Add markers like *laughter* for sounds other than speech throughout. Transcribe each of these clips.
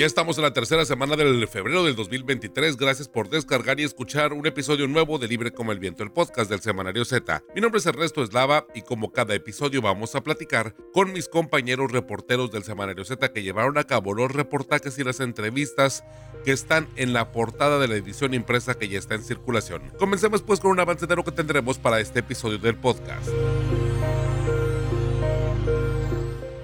Ya estamos en la tercera semana del febrero del 2023. Gracias por descargar y escuchar un episodio nuevo de Libre como el Viento, el podcast del Semanario Z. Mi nombre es Ernesto Eslava y como cada episodio vamos a platicar con mis compañeros reporteros del Semanario Z que llevaron a cabo los reportajes y las entrevistas que están en la portada de la edición impresa que ya está en circulación. Comencemos pues con un avance de lo que tendremos para este episodio del podcast.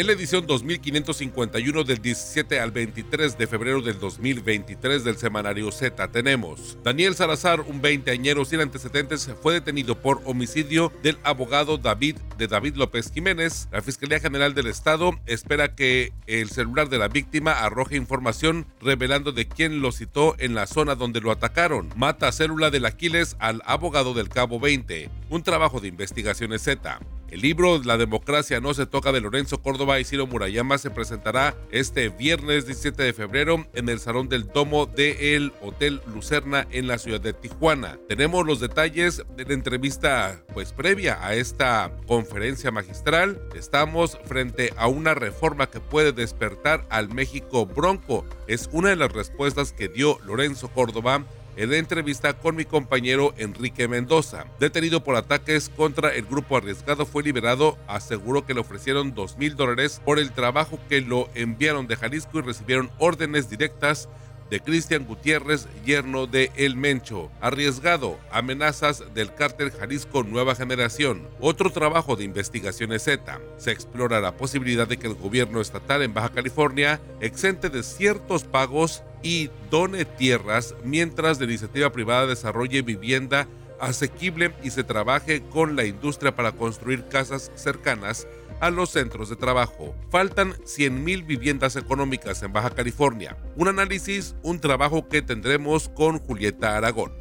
En la edición 2551 del 17 al 23 de febrero del 2023 del semanario Z tenemos Daniel Salazar, un veinteañero sin antecedentes, fue detenido por homicidio del abogado David de David López Jiménez. La Fiscalía General del Estado espera que el celular de la víctima arroje información revelando de quién lo citó en la zona donde lo atacaron. Mata célula del Aquiles al abogado del Cabo 20. Un trabajo de investigaciones Z. El libro La democracia no se toca de Lorenzo Córdoba y Ciro Murayama se presentará este viernes 17 de febrero en el Salón del Domo del Hotel Lucerna en la ciudad de Tijuana. Tenemos los detalles de la entrevista pues previa a esta conferencia magistral. Estamos frente a una reforma que puede despertar al México bronco. Es una de las respuestas que dio Lorenzo Córdoba en entrevista con mi compañero Enrique Mendoza. Detenido por ataques contra el grupo arriesgado, fue liberado. Aseguró que le ofrecieron dos mil dólares por el trabajo que lo enviaron de Jalisco y recibieron órdenes directas de Cristian Gutiérrez, yerno de El Mencho. Arriesgado, amenazas del cártel Jalisco Nueva Generación. Otro trabajo de investigaciones Z. Se explora la posibilidad de que el gobierno estatal en Baja California exente de ciertos pagos y done tierras mientras la iniciativa privada desarrolle vivienda asequible y se trabaje con la industria para construir casas cercanas a los centros de trabajo. Faltan 100.000 viviendas económicas en Baja California. Un análisis, un trabajo que tendremos con Julieta Aragón.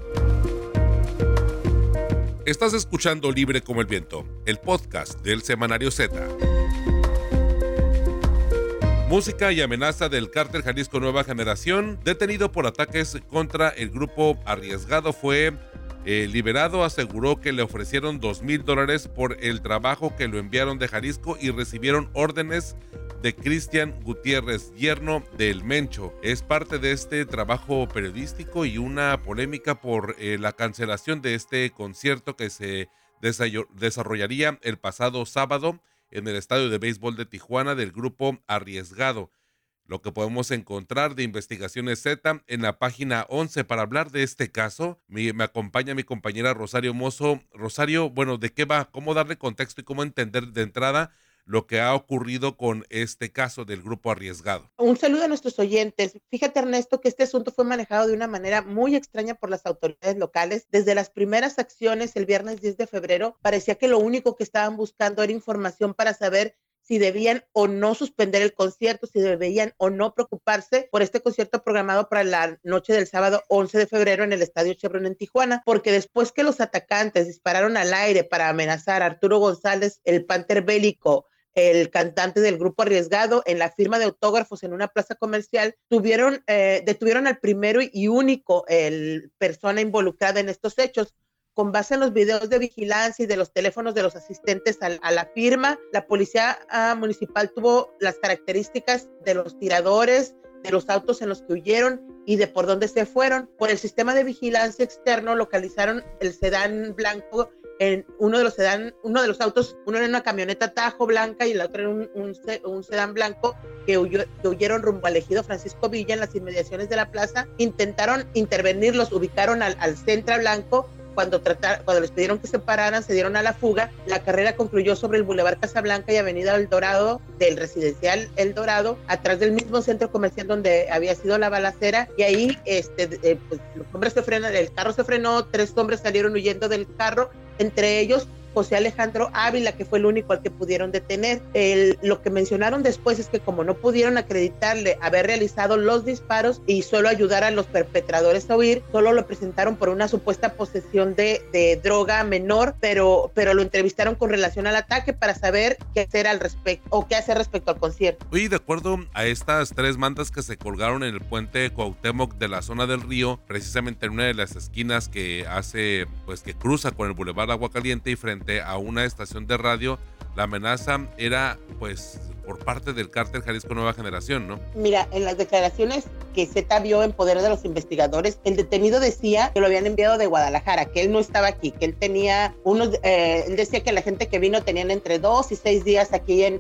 Estás escuchando Libre como el Viento, el podcast del Semanario Z. Música y amenaza del cártel Jalisco Nueva Generación, detenido por ataques contra el grupo arriesgado, fue eh, liberado aseguró que le ofrecieron dos mil dólares por el trabajo que lo enviaron de Jalisco y recibieron órdenes de Cristian Gutiérrez, yerno del Mencho. Es parte de este trabajo periodístico y una polémica por eh, la cancelación de este concierto que se desarrollaría el pasado sábado en el estadio de béisbol de Tijuana del grupo Arriesgado lo que podemos encontrar de investigaciones Z en la página 11 para hablar de este caso. Me, acompaña mi compañera Rosario Mozo. Rosario, bueno, ¿de qué va? ¿Cómo darle contexto y cómo entender de entrada lo que ha ocurrido con este caso del grupo arriesgado? Un saludo a nuestros oyentes. Fíjate, Ernesto, que este asunto fue manejado de una manera muy extraña por las autoridades locales. Desde las primeras acciones el viernes 10 de febrero, parecía que lo único que estaban buscando era información para saber si debían o no suspender el concierto, si debían o no preocuparse por este concierto programado para la noche del sábado 11 de febrero en el Estadio Chevron en Tijuana, porque después que los atacantes dispararon al aire para amenazar a Arturo González, el Panther Bélico, el cantante del grupo arriesgado en la firma de autógrafos en una plaza comercial, tuvieron, eh, detuvieron al primero y único el persona involucrada en estos hechos con base en los videos de vigilancia y de los teléfonos de los asistentes a, la firma, la policía ah, municipal tuvo las características de los tiradores, de los autos en los que huyeron y de por dónde se fueron. Por el sistema de vigilancia externo localizaron el sedán blanco en uno de los sedán, uno de los autos, uno era una camioneta Tajo blanca y el otro era un, sedán blanco que, huyeron rumbo al ejido Francisco Villa en las inmediaciones de la plaza. Intentaron intervenir, los ubicaron al, al centro blanco cuando, tratar, cuando les pidieron que se pararan, se dieron a la fuga. La carrera concluyó sobre el Boulevard Casablanca y Avenida El Dorado, del residencial El Dorado, atrás del mismo centro comercial donde había sido la balacera. Y ahí este, eh, pues, los hombres se frenan, el carro se frenó, tres hombres salieron huyendo del carro, entre ellos José Alejandro Ávila, que fue el único al que pudieron detener. lo que mencionaron después es que como no pudieron acreditarle haber realizado los disparos y solo ayudar a los perpetradores a huir, solo lo presentaron por una supuesta posesión de, de droga menor, pero, pero lo entrevistaron con relación al ataque para saber qué hacer al respecto o qué hacer respecto al concierto. Y de acuerdo a estas tres mantas que se colgaron en el puente Cuauhtémoc de la zona del río, precisamente en una de las esquinas que hace, pues que cruza con el Boulevard Agua Caliente y frente a una estación de radio, la amenaza era pues por parte del cártel Jalisco Nueva Generación, ¿no? Mira, en las declaraciones que Z vio en poder de los investigadores, el detenido decía que lo habían enviado de Guadalajara, que él no estaba aquí, que él tenía unos, eh, él decía que la gente que vino tenían entre dos y seis días aquí en,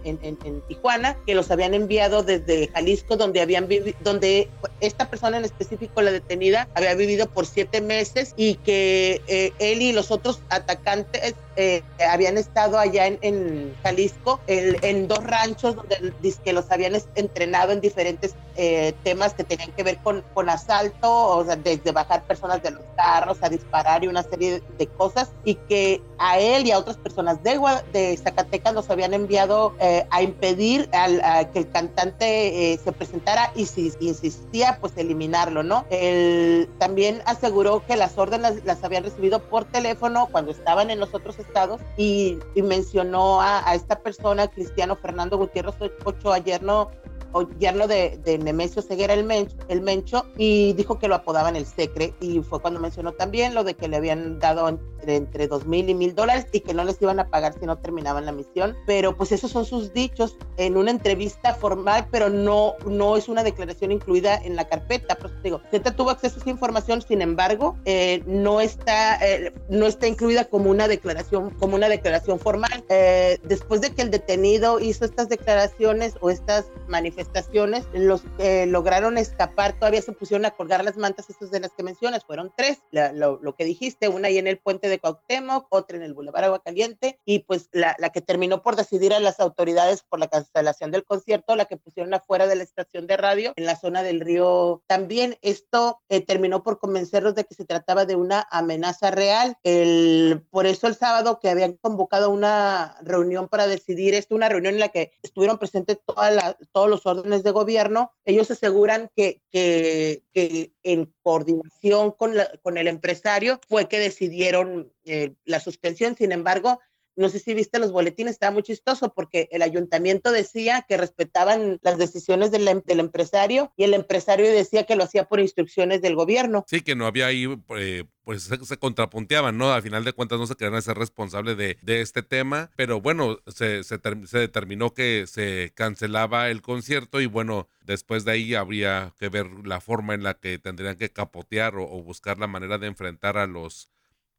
Tijuana, que los habían enviado desde Jalisco, donde habían vivido, donde esta persona en específico, la detenida, había vivido por siete meses y que eh, él y los otros atacantes eh, habían estado allá en, Jalisco, en dos ranchos donde que los habían entrenado en diferentes eh, temas que tenían que ver con, con asalto, o sea, desde bajar personas de los carros a disparar y una serie de cosas, y que a él y a otras personas de, de Zacatecas los habían enviado eh, a impedir al, a que el cantante eh, se presentara y si insistía, pues eliminarlo, ¿no? Él también aseguró que las órdenes las habían recibido por teléfono cuando estaban en los otros estados y, mencionó a, a esta persona, Cristiano Fernando Gutiérrez Ocho ayer no o yerno de, de Nemesio Ceguera el Mencho, el Mencho y dijo que lo apodaban el Secre y fue cuando mencionó también lo de que le habían dado entre, entre dos mil y mil dólares y que no les iban a pagar si no terminaban la misión, pero pues esos son sus dichos en una entrevista formal, pero no, no es una declaración incluida en la carpeta, por eso digo, Z tuvo acceso a esa información, sin embargo, eh, no, está, eh, no está incluida como una declaración, como una declaración formal. Eh, después de que el detenido hizo estas declaraciones o estas manifestaciones, manifestaciones, los que lograron escapar todavía se pusieron a colgar las mantas, esas de las que mencionas, fueron tres, lo, que dijiste, una ahí en el puente de Cuauhtémoc, otra en el Boulevard Agua Caliente, y pues la, la que terminó por decidir a las autoridades por la cancelación del concierto, la que pusieron afuera de la estación de radio, en la zona del río también. Esto eh, terminó por convencerlos de que se trataba de una amenaza real. El, por eso el sábado que habían convocado una reunión para decidir esto, una reunión en la que estuvieron presentes toda la, todos los órdenes de gobierno, ellos aseguran que, que, que en coordinación con, la, con el empresario fue que decidieron eh, la suspensión. Sin embargo, no sé si viste los boletines, estaba muy chistoso porque el ayuntamiento decía que respetaban las decisiones del, em, del empresario y el empresario decía que lo hacía por instrucciones del gobierno. Sí, que no había ahí, eh, pues se, contrapunteaban, ¿no? Al final de cuentas no se querían ser responsables de, de, este tema, pero bueno, se, se, se determinó que se cancelaba el concierto y bueno, después de ahí habría que ver la forma en la que tendrían que capotear o buscar la manera de enfrentar a los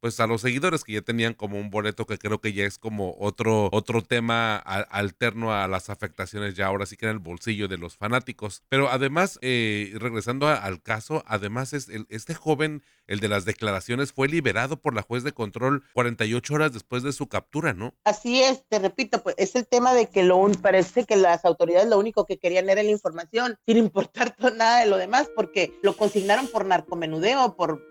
pues a los seguidores que ya tenían como un boleto que creo que ya es como otro otro tema alterno a las afectaciones ya ahora sí que en el bolsillo de los fanáticos. Pero además eh, regresando al caso además es el, este joven el de las declaraciones fue liberado por la juez de control 48 horas después de su captura no así es te repito pues es el tema de que lo parece que las autoridades lo único que querían era la información *laughs* sin importar nada de lo demás porque lo consignaron por narcomenudeo por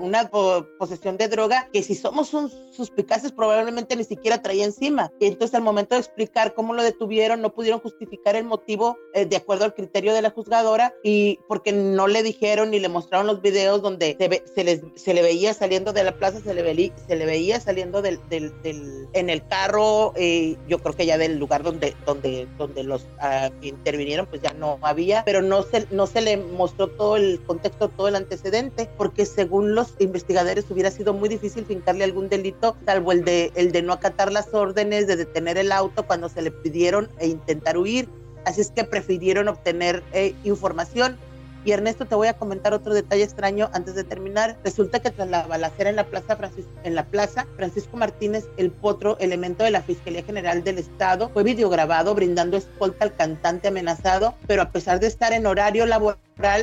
una posesión de drogas que si somos un suspicaces probablemente ni siquiera traía encima. Y entonces al momento de explicar cómo lo detuvieron, no pudieron justificar el motivo eh, de acuerdo al criterio de la juzgadora y porque no le dijeron ni le mostraron los videos donde se, ve, se, les, se le veía saliendo de la plaza, se le, ve, se le veía saliendo del, del, del en el carro, eh, yo creo que ya del lugar donde, donde, donde los uh, intervinieron pues ya no había, pero no se, no se le mostró todo el contexto, todo el antecedente, porque según los investigadores hubiera sido muy difícil fincarle algún delito, salvo el de, el de no acatar las órdenes, de detener el auto cuando se le pidieron e intentar huir. Así es que prefirieron obtener eh, información. Y Ernesto, te voy a comentar otro detalle extraño antes de terminar. Resulta que tras la balacera en la plaza, Francisco, en la plaza Francisco Martínez, el potro, elemento de la Fiscalía General del Estado, fue videograbado brindando escolta al cantante amenazado, pero a pesar de estar en horario laboral,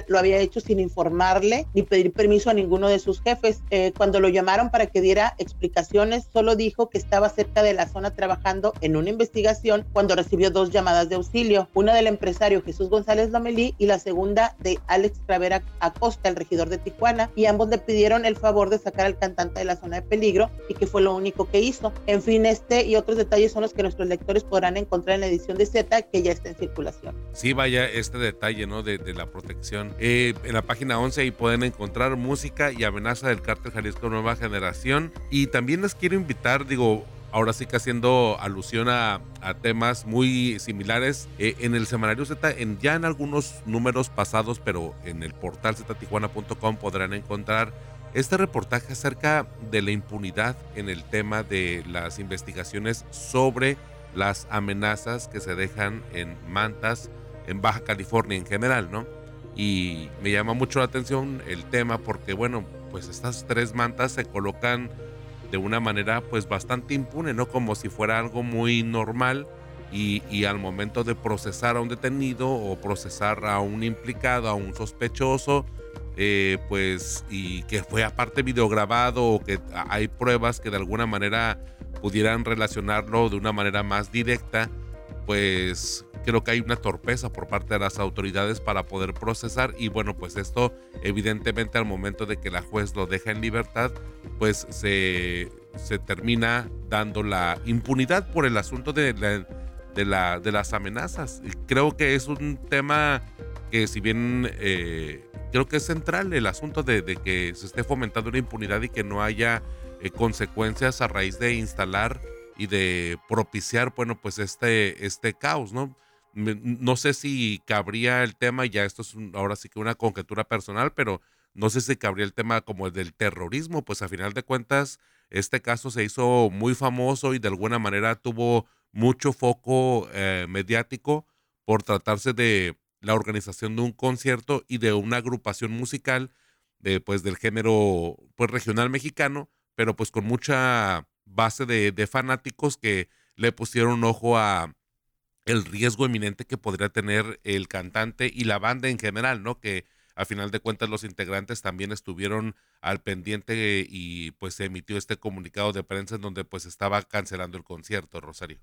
lo había hecho sin informarle ni pedir permiso a ninguno de sus jefes. Eh, cuando lo llamaron para que diera explicaciones, solo dijo que estaba cerca de la zona trabajando en una investigación cuando recibió dos llamadas de auxilio, una del empresario Jesús González Lomelí y la segunda de Alex Travera Acosta, el regidor de Tijuana, y ambos le pidieron el favor de sacar al cantante de la zona de peligro y que fue lo único que hizo. En fin, este y otros detalles son los que nuestros lectores podrán encontrar en la edición de Z que ya está en circulación. Sí, vaya este detalle, ¿no? De, la protección. Eh, en la página 11 ahí pueden encontrar música y amenaza del cártel Jalisco Nueva Generación. Y también les quiero invitar, digo, ahora sí que haciendo alusión a, temas muy similares. Eh, en el semanario Z, en, ya en algunos números pasados, pero en el portal ztijuana.com podrán encontrar este reportaje acerca de la impunidad en el tema de las investigaciones sobre las amenazas que se dejan en mantas en Baja California en general, ¿no? Y me llama mucho la atención el tema porque, bueno, pues estas tres mantas se colocan de una manera pues bastante impune, ¿no? Como si fuera algo muy normal y, al momento de procesar a un detenido o procesar a un implicado, a un sospechoso, eh, pues y que fue aparte videograbado o que hay pruebas que de alguna manera pudieran relacionarlo de una manera más directa, pues creo que hay una torpeza por parte de las autoridades para poder procesar y bueno, pues esto evidentemente al momento de que la juez lo deja en libertad, pues se, se termina dando la impunidad por el asunto de, de, la, de las amenazas. Creo que es un tema que si bien eh, creo que es central el asunto de, de, que se esté fomentando una impunidad y que no haya eh, consecuencias a raíz de instalar y de propiciar, bueno, pues este, este caos, ¿no? no sé si cabría el tema, ya esto es ahora sí que una conjetura personal, pero no sé si cabría el tema como el del terrorismo, pues a final de cuentas este caso se hizo muy famoso y de alguna manera tuvo mucho foco eh, mediático por tratarse de la organización de un concierto y de una agrupación musical de, pues, del género pues, regional mexicano, pero pues con mucha base de, de fanáticos que le pusieron ojo a, el riesgo eminente que podría tener el cantante y la banda en general, ¿no? Que a final de cuentas los integrantes también estuvieron al pendiente y pues se emitió este comunicado de prensa en donde pues estaba cancelando el concierto, Rosario.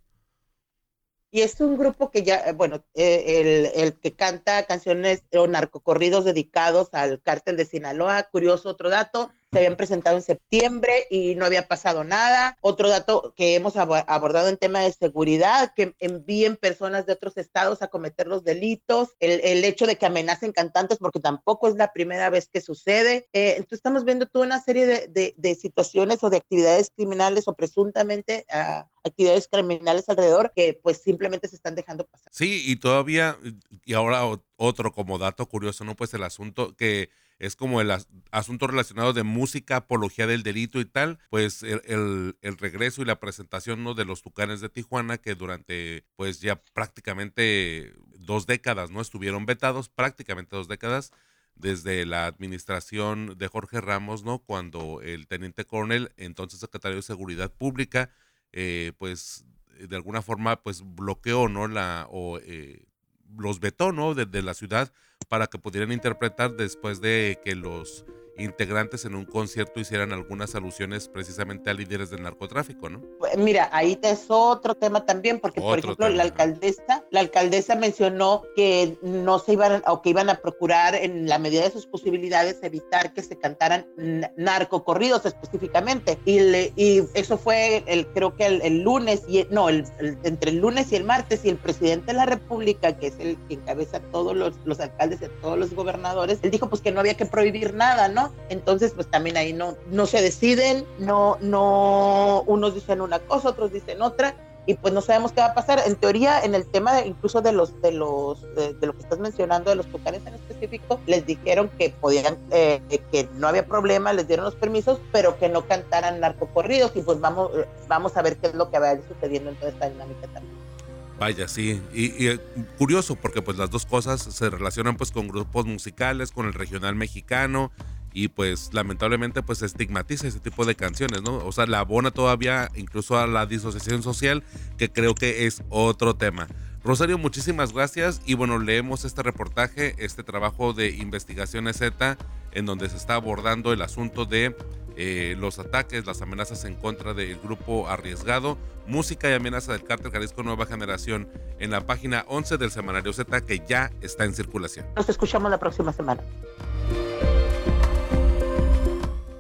Y es un grupo que ya, bueno, eh, el, el, que canta canciones o narcocorridos dedicados al cártel de Sinaloa. Curioso otro dato, se habían presentado en septiembre y no había pasado nada. Otro dato que hemos abordado en tema de seguridad, que envíen personas de otros estados a cometer los delitos, el, hecho de que amenacen cantantes, porque tampoco es la primera vez que sucede. Eh, entonces estamos viendo toda una serie de, situaciones o de actividades criminales o presuntamente ah, actividades criminales alrededor que pues simplemente se están dejando pasar. Sí, y todavía, y ahora otro como dato curioso, ¿no? Pues el asunto que es como el asunto relacionado de música, apología del delito y tal, pues el, regreso y la presentación ¿no? de los Tucanes de Tijuana, que durante pues ya prácticamente dos décadas no estuvieron vetados, prácticamente dos décadas, desde la administración de Jorge Ramos, ¿no? Cuando el teniente coronel, entonces secretario de Seguridad Pública, eh, pues de alguna forma pues bloqueó, ¿no? La, o eh, los vetó, ¿no? de la ciudad para que pudieran interpretar después de que los integrantes en un concierto hicieran algunas alusiones precisamente a líderes del narcotráfico, ¿no? Pues, mira, ahí es otro tema también, porque por ejemplo la alcaldesa, la alcaldesa mencionó que no se iban o que iban a procurar en la medida de sus posibilidades evitar que se cantaran narcocorridos específicamente y, y eso fue el creo que el, lunes y no el, entre el lunes y el martes y el presidente de la República que es el que encabeza todos los, los alcaldes y todos los gobernadores él dijo pues que no había que prohibir nada, ¿no? Entonces, pues también ahí no, no se deciden, no, no, unos dicen una cosa, otros dicen otra, y pues no sabemos qué va a pasar. En teoría, en el tema incluso de los, de los, de, lo que estás mencionando, de los tucanes en específico, les dijeron que podían, eh, que no había problema, les dieron los permisos, pero que no cantaran narcocorridos, y pues vamos, vamos a ver qué es lo que va a ir sucediendo en toda esta dinámica también. Vaya, sí, y, y, curioso porque pues las dos cosas se relacionan pues con grupos musicales, con el regional mexicano y pues lamentablemente pues estigmatiza ese tipo de canciones, ¿no? O sea, la abona todavía incluso a la disociación social, que creo que es otro tema. Rosario, muchísimas gracias y bueno, leemos este reportaje, este trabajo de investigaciones Z, en donde se está abordando el asunto de eh, los ataques, las amenazas en contra del grupo arriesgado, música y amenaza del cártel Jalisco Nueva Generación en la página 11 del semanario Z que ya está en circulación. Nos escuchamos la próxima semana.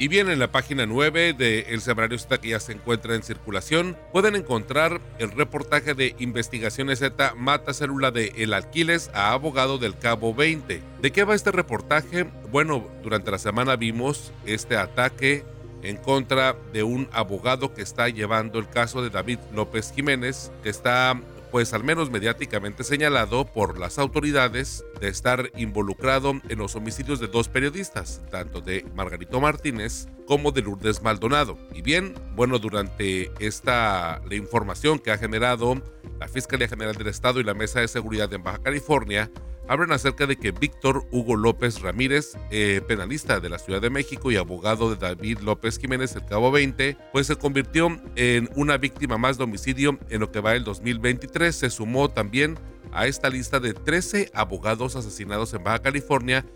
Y bien, en la página 9 de El Semanario Z que ya se encuentra en circulación, pueden encontrar el reportaje de Investigaciones Z Mata Célula de El Alquiles a abogado del Cabo 20. ¿De qué va este reportaje? Bueno, durante la semana vimos este ataque en contra de un abogado que está llevando el caso de David López Jiménez, que está pues al menos mediáticamente señalado por las autoridades de estar involucrado en los homicidios de dos periodistas, tanto de Margarito Martínez como de Lourdes Maldonado. Y bien, bueno, durante esta la información que ha generado la Fiscalía General del Estado y la Mesa de Seguridad en Baja California, hablan acerca de que Víctor Hugo López Ramírez, eh, penalista de la Ciudad de México y abogado de David López Jiménez, el Cabo 20, pues se convirtió en una víctima más de homicidio en lo que va el 2023. Se sumó también a esta lista de 13 abogados asesinados en Baja California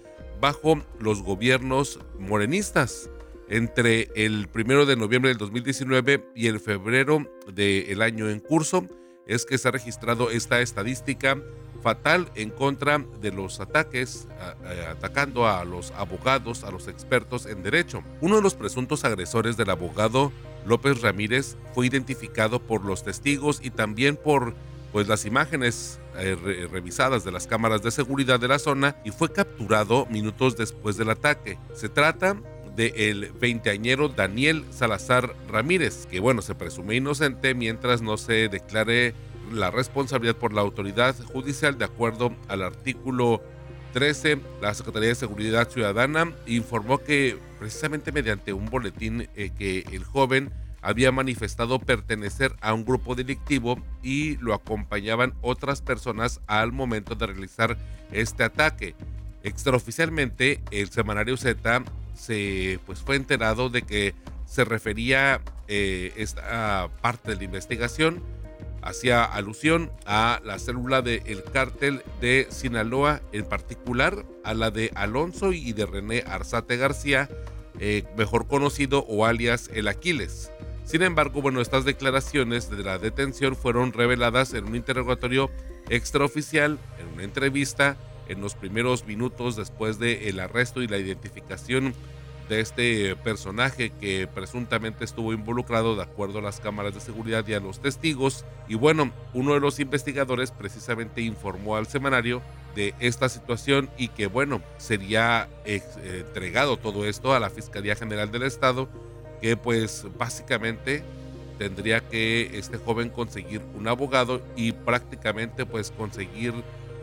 bajo los gobiernos morenistas entre el 1 de noviembre del 2019 y el febrero del año en curso es que se ha registrado esta estadística fatal en contra de los ataques, atacando a los abogados, a los expertos en derecho. Uno de los presuntos agresores del abogado López Ramírez fue identificado por los testigos y también por pues las imágenes eh, revisadas de las cámaras de seguridad de la zona y fue capturado minutos después del ataque. Se trata de el veinteañero Daniel Salazar Ramírez, que bueno, se presume inocente mientras no se declare la responsabilidad por la autoridad judicial de acuerdo al artículo 13. La Secretaría de Seguridad Ciudadana informó que precisamente mediante un boletín eh, que el joven había manifestado pertenecer a un grupo delictivo y lo acompañaban otras personas al momento de realizar este ataque. Extraoficialmente, el semanario Z se pues, fue enterado de que se refería eh, esta parte de la investigación hacía alusión a la célula del cártel de Sinaloa, en particular a la de Alonso y de René Arzate García, eh, mejor conocido o alias el Aquiles. Sin embargo, bueno, estas declaraciones de la detención fueron reveladas en un interrogatorio extraoficial, en una entrevista, en los primeros minutos después del arresto y la identificación de este personaje que presuntamente estuvo involucrado de acuerdo a las cámaras de seguridad y a los testigos. Y bueno, uno de los investigadores precisamente informó al semanario de esta situación y que bueno, sería entregado todo esto a la Fiscalía General del Estado, que pues básicamente tendría que este joven conseguir un abogado y prácticamente pues conseguir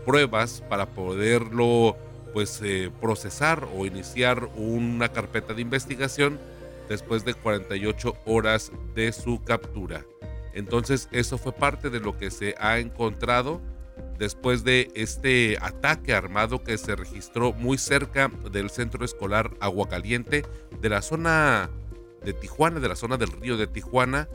pruebas para poderlo pues eh, procesar o iniciar una carpeta de investigación después de 48 horas de su captura. Entonces eso fue parte de lo que se ha encontrado después de este ataque armado que se registró muy cerca del centro escolar Aguacaliente de la zona de Tijuana, de la zona del río de Tijuana,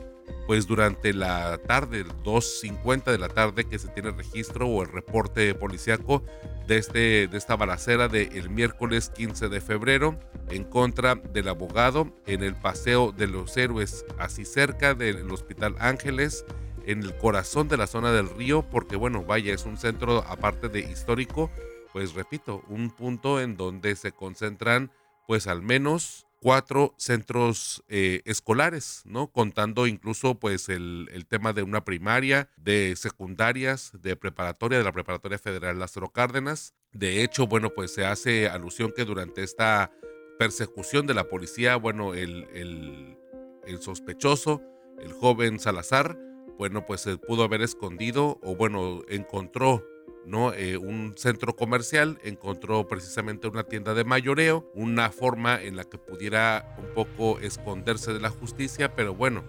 pues durante la tarde, 2.50 de la tarde que se tiene registro o el reporte policíaco de, este, de esta balacera del miércoles 15 de febrero en contra del abogado en el Paseo de los Héroes, así cerca del Hospital Ángeles, en el corazón de la zona del río, porque bueno, vaya, es un centro aparte de histórico, pues repito, un punto en donde se concentran pues al menos cuatro centros eh, escolares, ¿no? Contando incluso pues el, el, tema de una primaria, de secundarias, de preparatoria, de la Preparatoria Federal Lázaro Cárdenas. De hecho, bueno, pues se hace alusión que durante esta persecución de la policía, bueno, el, el, el sospechoso, el joven Salazar, bueno, pues se pudo haber escondido o bueno, encontró ¿no? Eh, un centro comercial, encontró precisamente una tienda de mayoreo, una forma en la que pudiera un poco esconderse de la justicia, pero bueno,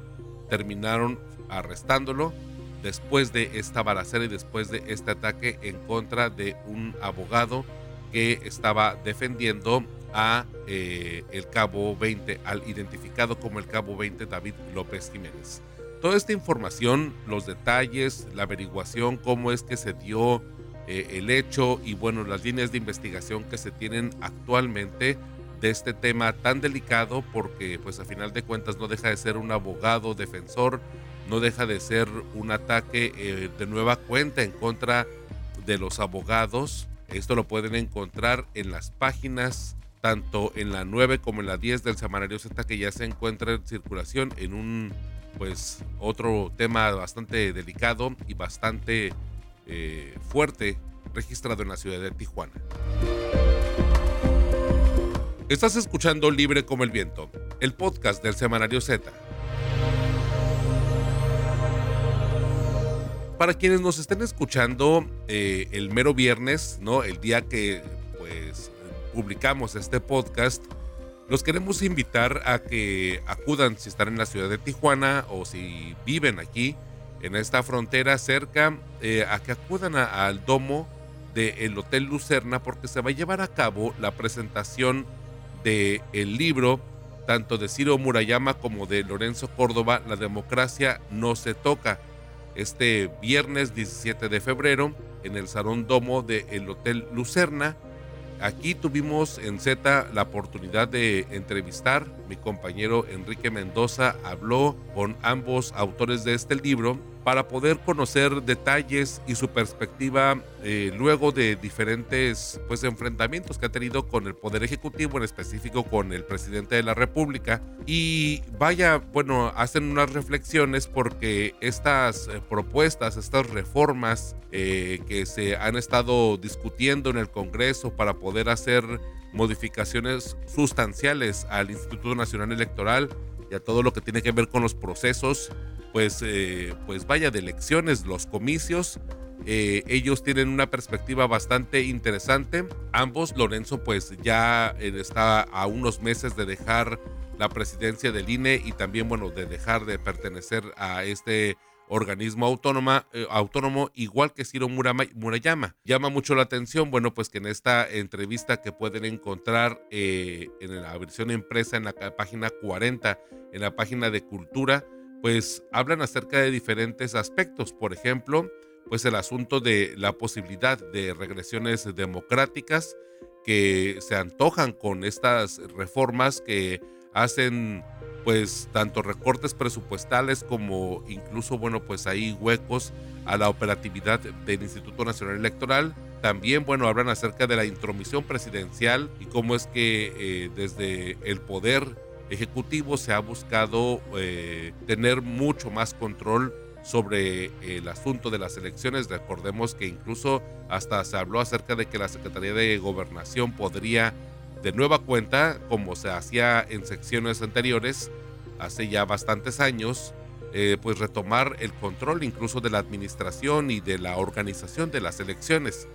terminaron arrestándolo después de esta balacera y después de este ataque en contra de un abogado que estaba defendiendo a eh, el cabo 20, al identificado como el cabo 20 David López Jiménez. Toda esta información, los detalles, la averiguación, cómo es que se dio eh, el hecho y bueno, las líneas de investigación que se tienen actualmente de este tema tan delicado porque pues a final de cuentas no deja de ser un abogado defensor, no deja de ser un ataque eh, de nueva cuenta en contra de los abogados. Esto lo pueden encontrar en las páginas tanto en la 9 como en la 10 del Semanario Z que ya se encuentra en circulación en un pues otro tema bastante delicado y bastante eh, fuerte registrado en la ciudad de Tijuana. Estás escuchando Libre como el Viento, el podcast del Semanario Z. Para quienes nos estén escuchando eh, el mero viernes, ¿no? El día que pues publicamos este podcast, los queremos invitar a que acudan si están en la ciudad de Tijuana o si viven aquí en esta frontera cerca, eh, a que acudan al domo del Hotel Lucerna porque se va a llevar a cabo la presentación del el libro tanto de Ciro Murayama como de Lorenzo Córdoba, La democracia no se toca. Este viernes 17 de febrero en el Salón Domo del Hotel Lucerna Aquí tuvimos en Z la oportunidad de entrevistar. Mi compañero Enrique Mendoza habló con ambos autores de este libro para poder conocer detalles y su perspectiva eh, luego de diferentes pues, enfrentamientos que ha tenido con el Poder Ejecutivo, en específico con el presidente de la República. Y vaya, bueno, hacen unas reflexiones porque estas eh, propuestas, estas reformas eh, que se han estado discutiendo en el Congreso para poder hacer modificaciones sustanciales al Instituto Nacional Electoral y a todo lo que tiene que ver con los procesos pues, eh, pues vaya de elecciones, los comicios. Eh, ellos tienen una perspectiva bastante interesante. Ambos, Lorenzo, pues ya eh, está a unos meses de dejar la presidencia del INE y también, bueno, de dejar de pertenecer a este organismo autónoma, autónomo, igual que Ciro Murayama. Llama mucho la atención, bueno, pues que en esta entrevista que pueden encontrar en la versión impresa en la página 40, en la página de Cultura, pues hablan acerca de diferentes aspectos. Por ejemplo, pues el asunto de la posibilidad de regresiones democráticas que se antojan con estas reformas que hacen pues tanto recortes presupuestales como incluso bueno pues hay huecos a la operatividad del Instituto Nacional Electoral. También bueno hablan acerca de la intromisión presidencial y cómo es que eh, desde el poder ejecutivo se ha buscado eh, tener mucho más control sobre el asunto de las elecciones. Recordemos que incluso hasta se habló acerca de que la Secretaría de Gobernación podría de nueva cuenta, como se hacía en secciones anteriores, hace ya bastantes años, eh, pues retomar el control incluso de la administración y de la organización de las elecciones.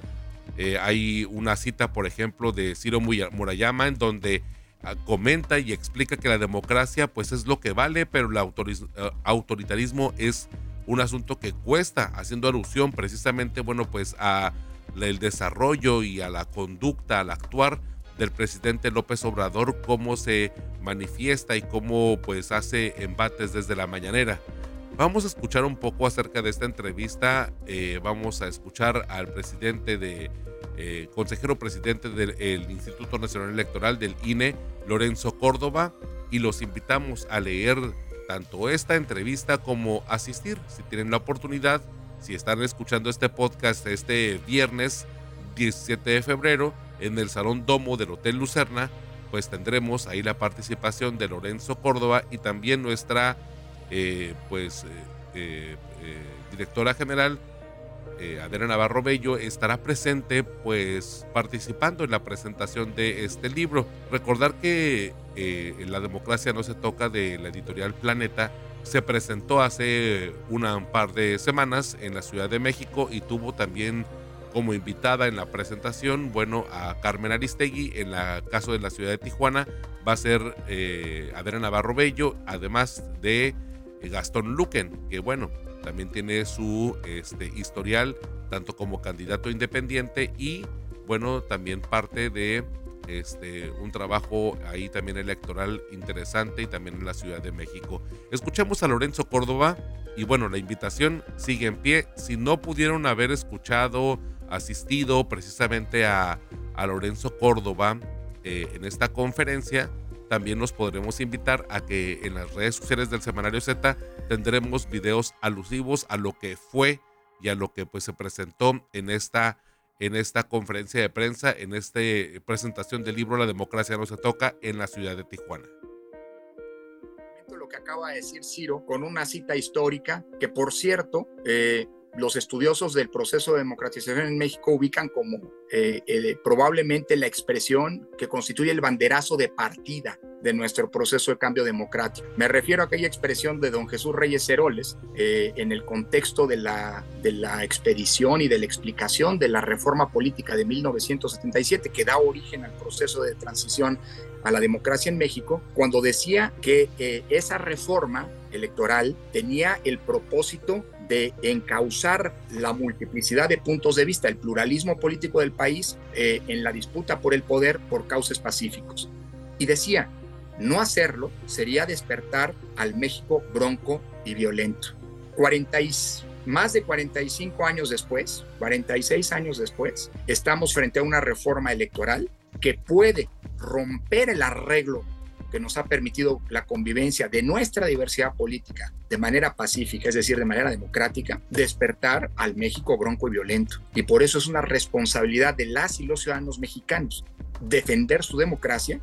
Eh, hay una cita, por ejemplo, de Ciro Murayama en donde Ah, comenta y explica que la democracia pues es lo que vale, pero el eh, autoritarismo es un asunto que cuesta, haciendo alusión precisamente, bueno, pues a el desarrollo y a la conducta, al actuar del presidente López Obrador, cómo se manifiesta y cómo pues hace embates desde la mañanera. Vamos a escuchar un poco acerca de esta entrevista, eh, vamos a escuchar al presidente de eh, consejero presidente del Instituto Nacional Electoral del INE, Lorenzo Córdoba, y los invitamos a leer tanto esta entrevista como asistir, si tienen la oportunidad, si están escuchando este podcast este viernes 17 de febrero en el Salón Domo del Hotel Lucerna, pues tendremos ahí la participación de Lorenzo Córdoba y también nuestra eh, pues eh, directora general eh, Adriana Navarro Bello estará presente pues participando en la presentación de este libro. Recordar que eh, La democracia no se toca de la editorial Planeta se presentó hace un par de semanas en la Ciudad de México y tuvo también como invitada en la presentación, bueno, a Carmen Aristegui, en el caso de la ciudad de Tijuana, va a ser eh, Adriana Navarro Bello, además de Gastón Luquen, que bueno, también tiene su este, historial tanto como candidato independiente y bueno, también parte de este, un trabajo ahí también electoral interesante y también en la Ciudad de México. Escuchamos a Lorenzo Córdoba y bueno, la invitación sigue en pie. Si no pudieron haber escuchado, asistido precisamente a, a Lorenzo Córdoba eh, en esta conferencia, también nos podremos invitar a que en las redes sociales del Semanario Z tendremos videos alusivos a lo que fue y a lo que pues se presentó en esta en esta conferencia de prensa, en esta presentación del libro La democracia no se toca en la ciudad de Tijuana. Lo que acaba de decir Ciro con una cita histórica que, por cierto, eh, los estudiosos del proceso de democratización en México ubican como eh, probablemente la expresión que constituye el banderazo de partida de nuestro proceso de cambio democrático. Me refiero a aquella expresión de don Jesús Reyes Heroles eh, en el contexto de la, expedición y de la explicación de la reforma política de 1977 que da origen al proceso de transición a la democracia en México, cuando decía que eh, esa reforma electoral tenía el propósito de encauzar la multiplicidad de puntos de vista, el pluralismo político del país eh, en la disputa por el poder por causas pacíficos. Y decía, no hacerlo sería despertar al México bronco y violento. 40 más de 45 años después, 46 años después, estamos frente a una reforma electoral que puede romper el arreglo que nos ha permitido la convivencia de nuestra diversidad política de manera pacífica, es decir, de manera democrática, despertar al México bronco y violento. Y por eso es una responsabilidad de las y los ciudadanos mexicanos defender su democracia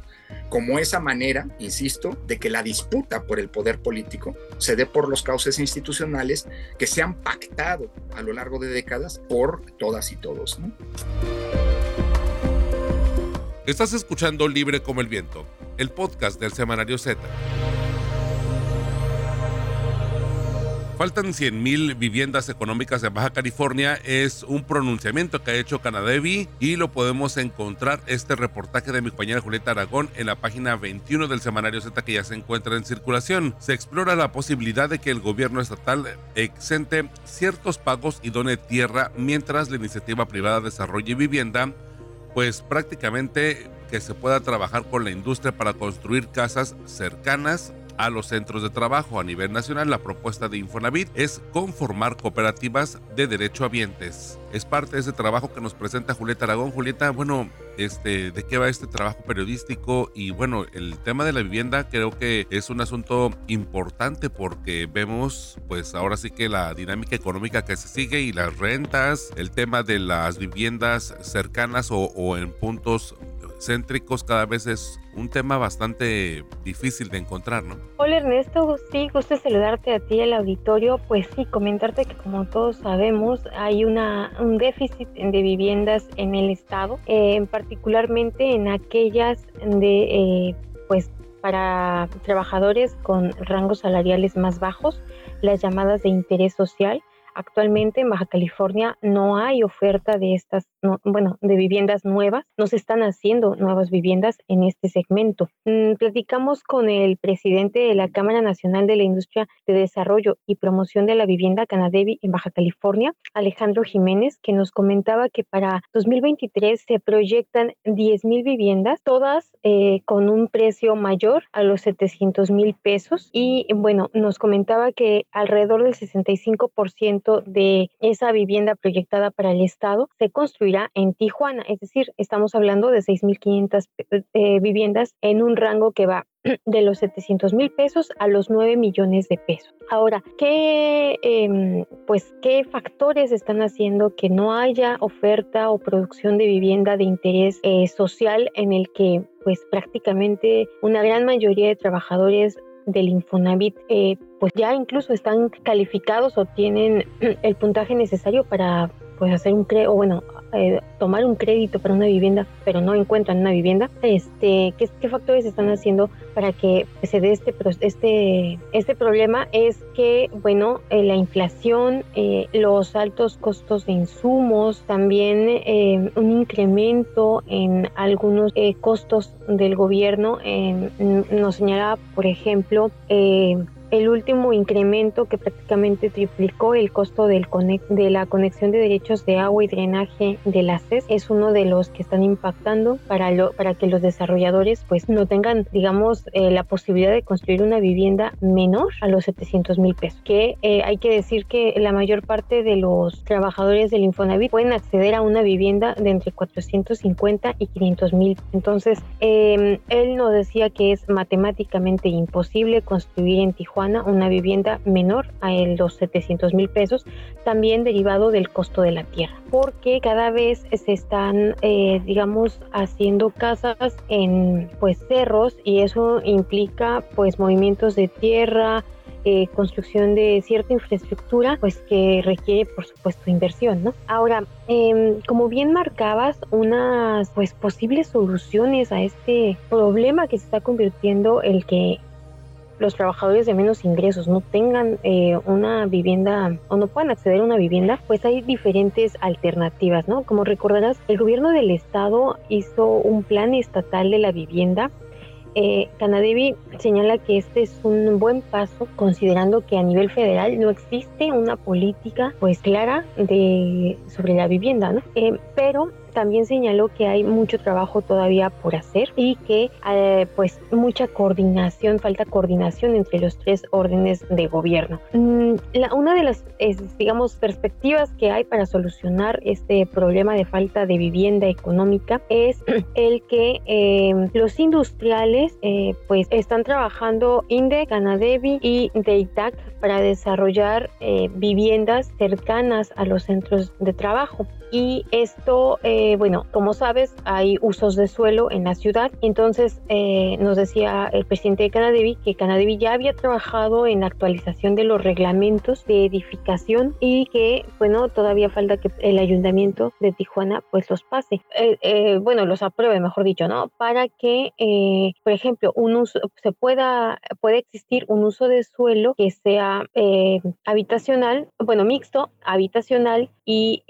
como esa manera, insisto, de que la disputa por el poder político se dé por los cauces institucionales que se han pactado a lo largo de décadas por todas y todos. Estás escuchando Libre como el Viento, el podcast del Semanario Z. Faltan 100.000 viviendas económicas en Baja California es un pronunciamiento que ha hecho Canadevi y lo podemos encontrar este reportaje de mi compañera Julieta Aragón en la página 21 del Semanario Z que ya se encuentra en circulación. Se explora la posibilidad de que el gobierno estatal exente ciertos pagos y done tierra mientras la iniciativa privada desarrolle vivienda pues prácticamente que se pueda trabajar con la industria para construir casas cercanas a los centros de trabajo a nivel nacional, la propuesta de Infonavit es conformar cooperativas de derecho derechohabientes. Es parte de ese trabajo que nos presenta Julieta Aragón. Julieta, bueno, este, ¿de qué va este trabajo periodístico? Y bueno, el tema de la vivienda creo que es un asunto importante porque vemos, pues ahora sí que la dinámica económica que se sigue y las rentas, el tema de las viviendas cercanas o en puntos céntricos cada vez es un tema bastante difícil de encontrar, ¿no? Hola Ernesto, sí, gusto saludarte a ti el auditorio. Pues sí, comentarte que como todos sabemos hay una, un déficit de viviendas en el estado, eh, particularmente en aquellas de, eh, pues para trabajadores con rangos salariales más bajos, las llamadas de interés social Actualmente en Baja California no hay oferta de estas, bueno, de viviendas nuevas. No se están haciendo nuevas viviendas en este segmento. Mm, platicamos con el presidente de la Cámara Nacional de la Industria de Desarrollo y Promoción de la Vivienda Canadevi en Baja California, Alejandro Jiménez, que nos comentaba que para 2023 se proyectan 10 mil viviendas, todas eh, con un precio mayor a los 700 mil pesos. Y bueno, nos comentaba que alrededor del 65% de esa vivienda proyectada para el Estado se construirá en Tijuana, es decir, estamos hablando de 6.500 eh, viviendas en un rango que va *clears throat* de los 700 mil pesos a los 9 millones de pesos. Ahora, ¿qué, em, pues, ¿qué factores están haciendo que no haya oferta o producción de vivienda de interés eh, social en el que pues prácticamente una gran mayoría de trabajadores del Infonavit, eh, pues ya incluso están calificados o tienen el puntaje necesario para pues hacer un crédito, bueno, eh, tomar un crédito para una vivienda, pero no encuentran una vivienda, este, ¿qué, qué factores están haciendo para que se dé este, este, este problema? Es que, bueno, eh, la inflación, los altos costos de insumos, también un incremento en algunos costos del gobierno, nos señalaba, por ejemplo, el último incremento que prácticamente triplicó el costo del de la conexión de derechos de agua y drenaje de la CES es uno de los que están impactando para, lo, para que los desarrolladores pues no tengan, digamos, eh, la posibilidad de construir una vivienda menor a los 700 mil pesos. Que eh, hay que decir que la mayor parte de los trabajadores del Infonavit pueden acceder a una vivienda de entre 450 y 500 mil. Entonces, em, él nos decía que es matemáticamente imposible construir en Tijuana una vivienda menor a los 700 mil pesos, también derivado del costo de la tierra, porque cada vez se están, eh, digamos, haciendo casas en pues cerros y eso implica pues movimientos de tierra, eh, construcción de cierta infraestructura, pues que requiere, por supuesto, inversión, ¿no? Ahora, em, como bien marcabas, unas pues posibles soluciones a este problema que se está convirtiendo el que los trabajadores de menos ingresos no tengan eh, una vivienda o no puedan acceder a una vivienda, pues hay diferentes alternativas, ¿no? Como recordarás, el gobierno del estado hizo un plan estatal de la vivienda eh, Canadevi señala que este es un buen paso considerando que a nivel federal no existe una política pues clara de sobre la vivienda, ¿no? Eh, pero también señaló que hay mucho trabajo todavía por hacer y que eh, pues mucha coordinación, falta coordinación entre los tres órdenes de gobierno. Mm, una de las, digamos, perspectivas que hay para solucionar este problema de falta de vivienda económica es *clears throat* el que em, los industriales eh, pues están trabajando INDE, Canadevi y DEITAC para desarrollar eh, viviendas cercanas a los centros de trabajo. Y esto, eh, bueno, como sabes, hay usos de suelo en la ciudad. Entonces, eh, nos decía el presidente de Canadevi que Canadevi ya había trabajado en la actualización de los reglamentos de edificación y que, bueno, todavía falta que el ayuntamiento de Tijuana pues los pase. Eh, bueno, los apruebe, mejor dicho, ¿no? Para que, por ejemplo, un uso, se pueda, puede existir un uso de suelo que sea habitacional, bueno, mixto, habitacional y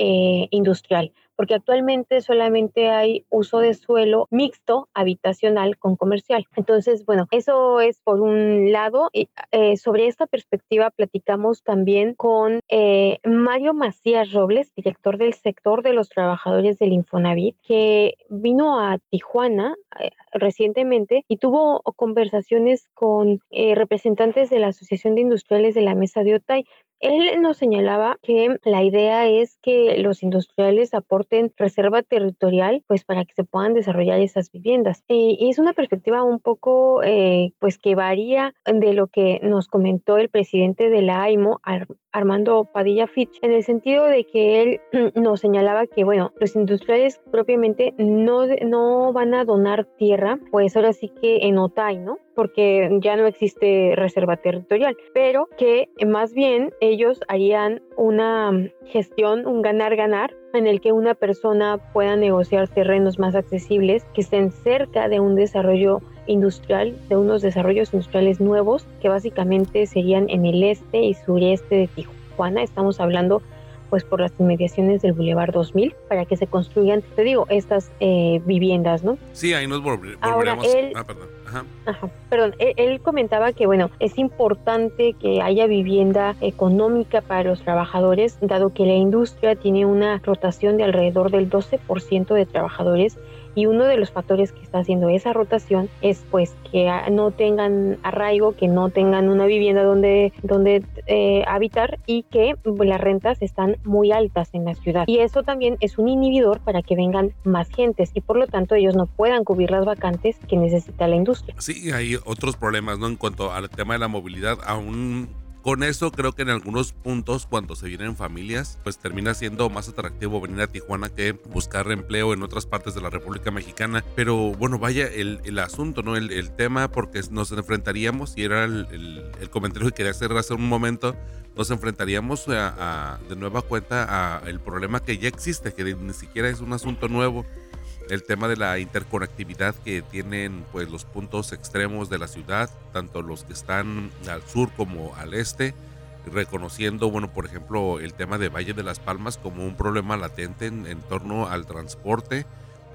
industrial industrial porque actualmente solamente hay uso de suelo mixto habitacional con comercial. Entonces, bueno, eso es por un lado. Eh, sobre esta perspectiva platicamos también con eh, Mario Macías Robles, director del sector de los trabajadores del Infonavit, que vino a Tijuana eh, recientemente y tuvo conversaciones con representantes de la Asociación de Industriales de la Mesa de Otay. Él nos señalaba que la idea es que los industriales aporten reserva territorial, pues para que se puedan desarrollar esas viviendas. y es una perspectiva un poco, eh, pues que varía de lo que nos comentó el presidente de la AIMO, Armando Padilla Fitch, en el sentido de que él *clears throat* nos señalaba que, bueno, los industriales propiamente no, no van a donar tierra, pues ahora sí que en Otay, ¿no? Porque ya no existe reserva territorial, pero que más bien ellos harían una gestión, un ganar-ganar, en el que una persona pueda negociar terrenos más accesibles que estén cerca de un desarrollo industrial, de unos desarrollos industriales nuevos que básicamente serían en el este y sureste de Tijuana. Estamos hablando pues por las inmediaciones del Boulevard 2000 para que se construyan, te digo, estas eh, viviendas, ¿no? Sí, ahí nos volveremos. Ahora, él, ah, perdón. Ajá. perdón, él, él, comentaba que, bueno, es importante que haya vivienda económica para los trabajadores, dado que la industria tiene una rotación de alrededor del 12% de trabajadores y uno de los factores que está haciendo esa rotación es pues que no tengan arraigo, que no tengan una vivienda donde, donde eh, habitar y que las rentas están muy altas en la ciudad. Y eso también es un inhibidor para que vengan más gentes y por lo tanto ellos no puedan cubrir las vacantes que necesita la industria. Sí, hay otros problemas, ¿no? En cuanto al tema de la movilidad, aún con eso creo que en algunos puntos cuando se vienen familias pues termina siendo más atractivo venir a Tijuana que buscar empleo en otras partes de la República Mexicana. Pero bueno, vaya el, el asunto, ¿no? El, el, tema porque nos enfrentaríamos y era el, el, comentario que quería hacer hace un momento nos enfrentaríamos de nueva cuenta a el problema que ya existe, que ni siquiera es un asunto nuevo, el tema de la interconectividad que tienen pues los puntos extremos de la ciudad, tanto los que están al sur como al este, reconociendo, bueno, por ejemplo, el tema de Valle de las Palmas como un problema latente en, torno al transporte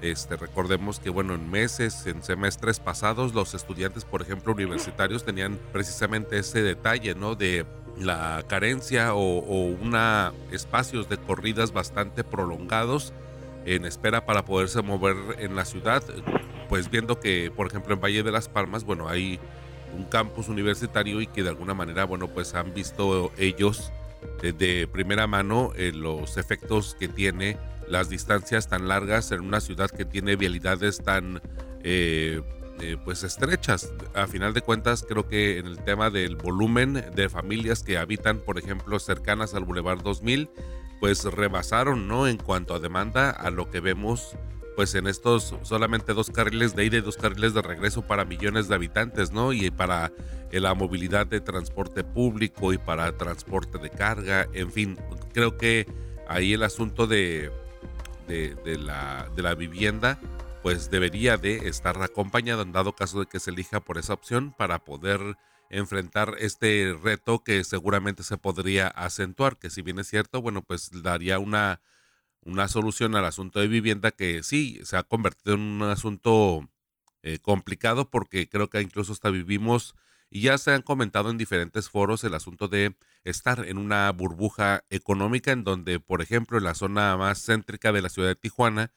Este, recordemos que, bueno, en meses, en semestres pasados, los estudiantes, por ejemplo, universitarios, tenían precisamente ese detalle, ¿no? De la carencia o, una espacios de corridas bastante prolongados en espera para poderse mover en la ciudad, pues viendo que, por ejemplo, en Valle de las Palmas, bueno, hay un campus universitario y que de alguna manera, bueno, pues han visto ellos de primera mano eh, los efectos que tiene las distancias tan largas en una ciudad que tiene vialidades tan eh, eh, pues estrechas. A final de cuentas, creo que en el tema del volumen de familias que habitan, por ejemplo, cercanas al Boulevard 2000, pues rebasaron, ¿no? En cuanto a demanda a lo que vemos pues en estos solamente dos carriles de ida y dos carriles de regreso para millones de habitantes, ¿no? Y para la movilidad de transporte público y para transporte de carga, en fin, creo que ahí el asunto de, de, la, de la vivienda pues debería de estar acompañado en dado caso de que se elija por esa opción para poder enfrentar este reto que seguramente se podría acentuar, que si bien es cierto, bueno, pues daría una una solución al asunto de vivienda que sí se ha convertido en un asunto eh, complicado porque creo que incluso hasta vivimos y ya se han comentado en diferentes foros el asunto de estar en una burbuja económica en donde, por ejemplo, en la zona más céntrica de la ciudad de Tijuana,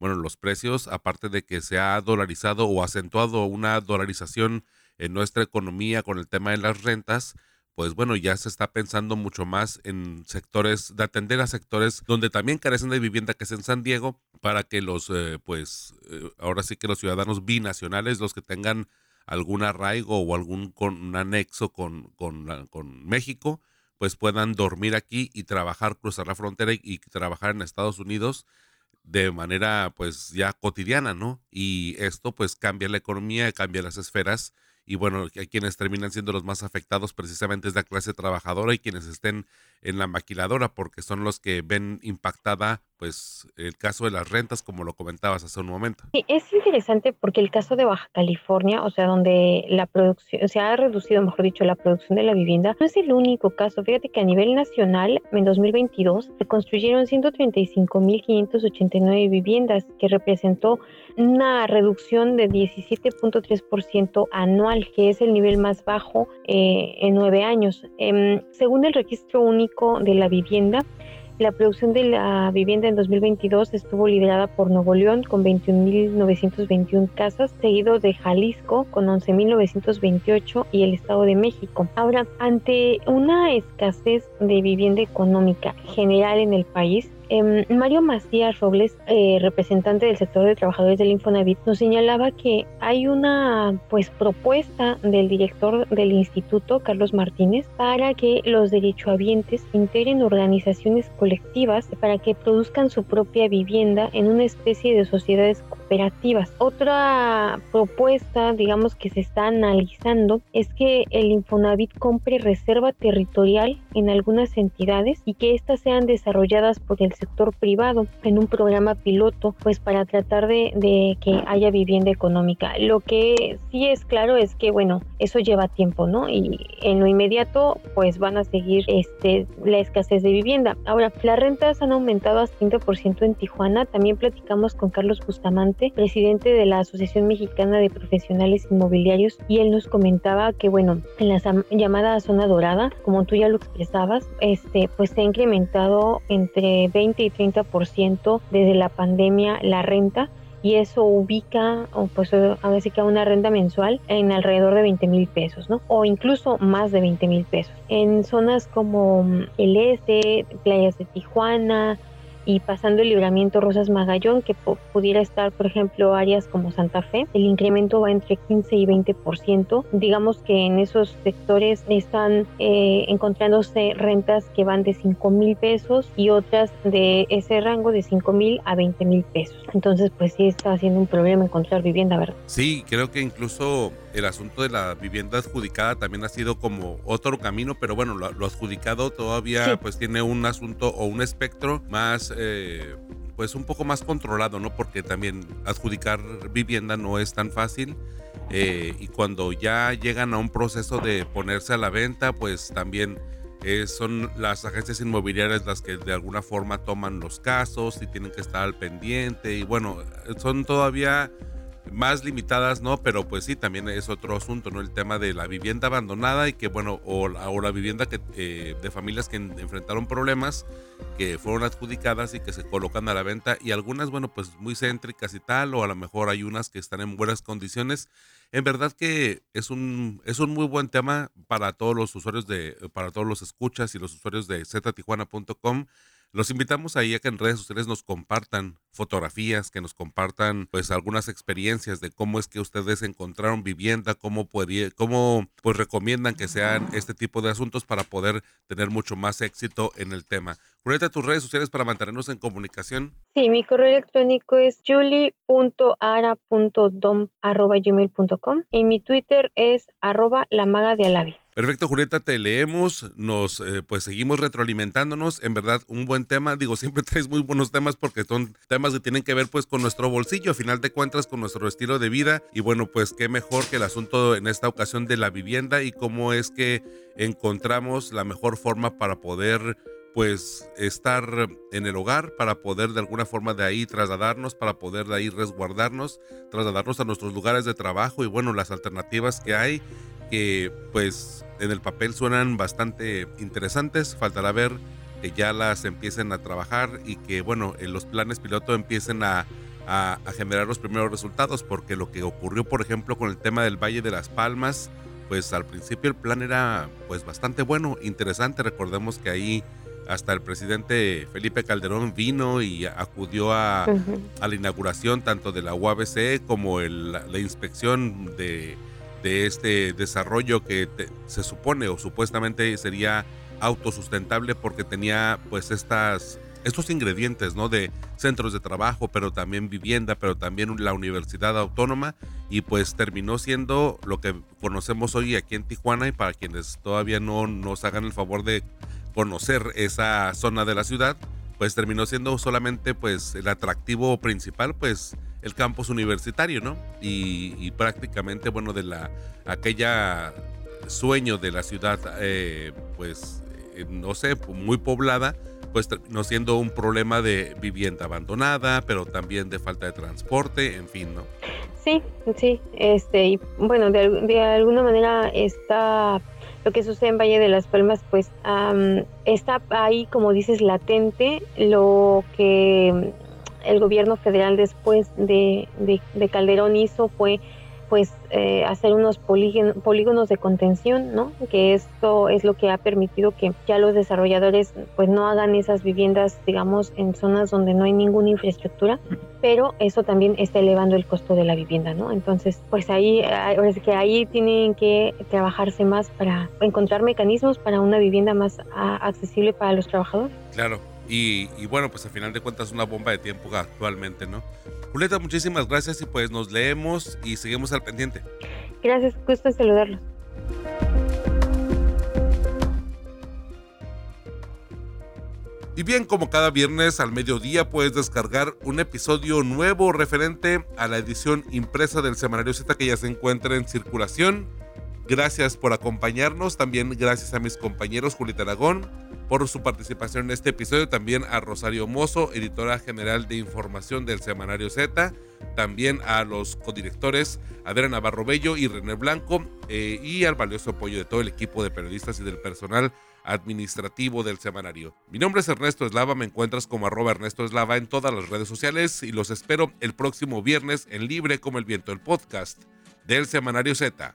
bueno, los precios, aparte de que se ha dolarizado o acentuado una dolarización en nuestra economía con el tema de las rentas, pues bueno, ya se está pensando mucho más en sectores, de atender a sectores donde también carecen de vivienda, que es en San Diego, para que los, eh, pues, eh, ahora sí que los ciudadanos binacionales, los que tengan algún arraigo o algún con, anexo con, con, con, México, pues puedan dormir aquí y trabajar, cruzar la frontera y, y trabajar en Estados Unidos de manera pues ya cotidiana, ¿no? Y esto pues cambia la economía, cambia las esferas y bueno, quienes terminan siendo los más afectados precisamente es la clase trabajadora y quienes estén en la maquiladora porque son los que ven impactada pues el caso de las rentas como lo comentabas hace un momento. Sí, es interesante porque el caso de Baja California, o sea, donde la producción se ha reducido, mejor dicho, la producción de la vivienda, no es el único caso. Fíjate que a nivel nacional en 2022 se construyeron 135.589 viviendas que representó una reducción de 17.3% anual, que es el nivel más bajo eh, en nueve años. Em, según el registro único de la vivienda, la producción de la vivienda en 2022 estuvo liderada por Nuevo León con 21.921 casas, seguido de Jalisco con 11.928 y el Estado de México. Ahora, ante una escasez de vivienda económica general en el país, Em, Mario Macías Robles, eh, representante del sector de trabajadores del Infonavit, nos señalaba que hay una pues propuesta del director del instituto, Carlos Martínez, para que los derechohabientes integren organizaciones colectivas para que produzcan su propia vivienda en una especie de sociedades cooperativas. Otra propuesta, digamos, que se está analizando es que el Infonavit compre reserva territorial en algunas entidades y que éstas sean desarrolladas por el sector privado en un programa piloto, pues para tratar de, que haya vivienda económica. Lo que sí es claro es que, bueno, eso lleva tiempo, ¿no? Y en lo inmediato, pues van a seguir este, la escasez de vivienda. Ahora, las rentas han aumentado a 30% en Tijuana. También platicamos con Carlos Bustamante, presidente de la Asociación Mexicana de Profesionales Inmobiliarios, y él nos comentaba que, bueno, en la llamada zona dorada, como tú ya lo expresabas, este, pues se ha incrementado entre 20 y 30% desde la pandemia la renta y eso ubica, pues ahora sí que una renta mensual en alrededor de 20 mil pesos, ¿no? O incluso más de 20 mil pesos. En zonas como el este, playas de Tijuana, y pasando el libramiento Rosas Magallón, que pudiera estar, por ejemplo, áreas como Santa Fe, el incremento va entre 15 y 20%. Digamos que en esos sectores están eh, encontrándose rentas que van de 5 mil pesos y otras de ese rango de 5 mil a 20 mil pesos. Entonces, pues sí está haciendo un problema encontrar vivienda, ¿verdad? Sí, creo que incluso el asunto de la vivienda adjudicada también ha sido como otro camino, pero bueno, lo, adjudicado todavía pues tiene un asunto o un espectro más... Eh, pues un poco más controlado, ¿no? Porque también adjudicar vivienda no es tan fácil. Eh, y cuando ya llegan a un proceso de ponerse a la venta, pues también eh, son las agencias inmobiliarias las que de alguna forma toman los casos y tienen que estar al pendiente y bueno, son todavía más limitadas, ¿no? Pero pues sí, también es otro asunto, ¿no? El tema de la vivienda abandonada y que, bueno, o, la vivienda que, eh, de familias que enfrentaron problemas, que fueron adjudicadas y que se colocan a la venta y algunas, bueno, pues muy céntricas y tal, o a lo mejor hay unas que están en buenas condiciones. En verdad que es un, es un muy buen tema para todos los usuarios de, para todos los escuchas y los usuarios de ztijuana.com los invitamos ahí a que en redes sociales nos compartan fotografías, que nos compartan pues algunas experiencias de cómo es que ustedes encontraron vivienda, cómo, cómo pues recomiendan que sean este tipo de asuntos para poder tener mucho más éxito en el tema. Julieta, tus redes sociales para mantenernos en comunicación. Sí, mi correo electrónico es julie.ara.dom.gmail.com y mi Twitter es arroba la maga de Alavi. Perfecto, Julieta, te leemos, nos eh, pues seguimos retroalimentándonos, en verdad un buen tema, digo, *laughs* siempre traes muy buenos temas porque son temas que tienen que ver pues con nuestro bolsillo, a final de cuentas con nuestro estilo de vida y bueno, pues qué mejor que el asunto en esta ocasión de la vivienda y cómo es que encontramos la mejor forma para poder pues estar en el hogar para poder de alguna forma de ahí trasladarnos, para poder de ahí resguardarnos, trasladarnos a nuestros lugares de trabajo y bueno, las alternativas que hay que pues en el papel suenan bastante interesantes. Faltará ver que ya las empiecen a trabajar y que bueno, en los planes piloto empiecen a, a, generar los primeros resultados, porque lo que ocurrió por ejemplo con el tema del Valle de las Palmas, pues al principio el plan era pues bastante bueno, interesante. Recordemos que ahí hasta el presidente Felipe Calderón vino y acudió a, a la inauguración tanto de la UABC como el, la inspección de de este desarrollo que se supone o supuestamente sería autosustentable porque tenía pues estas estos ingredientes, ¿no? De centros de trabajo, pero también vivienda, pero también la universidad autónoma y pues terminó siendo lo que conocemos hoy aquí en Tijuana y para quienes todavía no nos hagan el favor de conocer esa zona de la ciudad, pues terminó siendo solamente pues el atractivo principal, pues el campus universitario, ¿no? Y, prácticamente, bueno, de la aquella sueño de la ciudad, eh, pues, eh, no sé, muy poblada, pues no siendo un problema de vivienda abandonada, pero también de falta de transporte, en fin, ¿no? Sí, sí, este, y bueno, de, de alguna manera está lo que sucede en Valle de las Palmas, pues está ahí, como dices, latente lo que el gobierno federal después de, de, Calderón hizo fue pues eh, hacer unos polígonos de contención, ¿no? Que esto es lo que ha permitido que ya los desarrolladores pues no hagan esas viviendas, digamos, en zonas donde no hay ninguna infraestructura, pero eso también está elevando el costo de la vivienda, ¿no? Entonces, pues ahí, es que ahí tienen que trabajarse más para encontrar mecanismos para una vivienda más accesible para los trabajadores. Claro, y, bueno, pues al final de cuentas una bomba de tiempo actualmente, ¿no? Julieta, muchísimas gracias y pues nos leemos y seguimos al pendiente. Gracias, gusto saludarlos. Y bien, como cada viernes al mediodía puedes descargar un episodio nuevo referente a la edición impresa del Semanario Z que ya se encuentra en circulación. Gracias por acompañarnos, también gracias a mis compañeros Julieta Aragón, por su participación en este episodio, también a Rosario Mozo, editora general de información del Semanario Z, también a los codirectores Adriana Navarro Bello y René Blanco, eh, y al valioso apoyo de todo el equipo de periodistas y del personal administrativo del semanario. Mi nombre es Ernesto Eslava, me encuentras como arroba Ernesto Eslava en todas las redes sociales y los espero el próximo viernes en Libre como el Viento, el podcast del Semanario Z.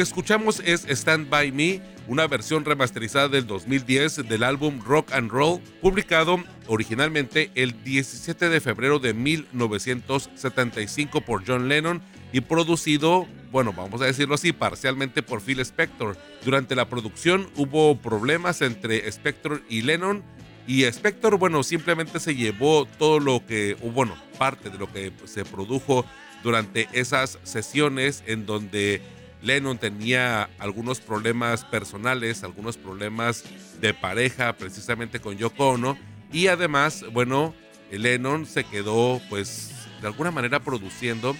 Que escuchamos es Stand By Me, una versión remasterizada del 2010 del álbum Rock and Roll, publicado originalmente el 17 de febrero de 1975 por John Lennon y producido, bueno, vamos a decirlo así, parcialmente por Phil Spector. Durante la producción hubo problemas entre Spector y Lennon y Spector, bueno, simplemente se llevó todo lo que, bueno, parte de lo que se produjo durante esas sesiones en donde Lennon tenía algunos problemas personales, algunos problemas de pareja precisamente con Yoko Ono y además, bueno, Lennon se quedó pues de alguna manera produciendo,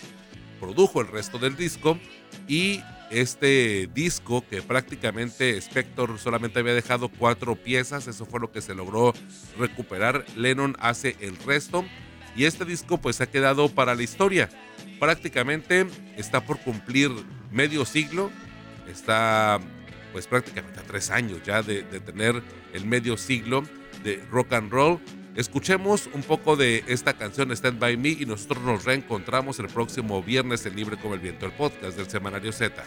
produjo el resto del disco y este disco que prácticamente Spector solamente había dejado cuatro piezas, eso fue lo que se logró recuperar, Lennon hace el resto y este disco pues ha quedado para la historia. Prácticamente está por cumplir medio siglo, está pues prácticamente a tres años ya de, de tener el medio siglo de rock and roll. Escuchemos un poco de esta canción Stand By Me y nosotros nos reencontramos el próximo viernes en Libre como el Viento, el podcast del Semanario Z.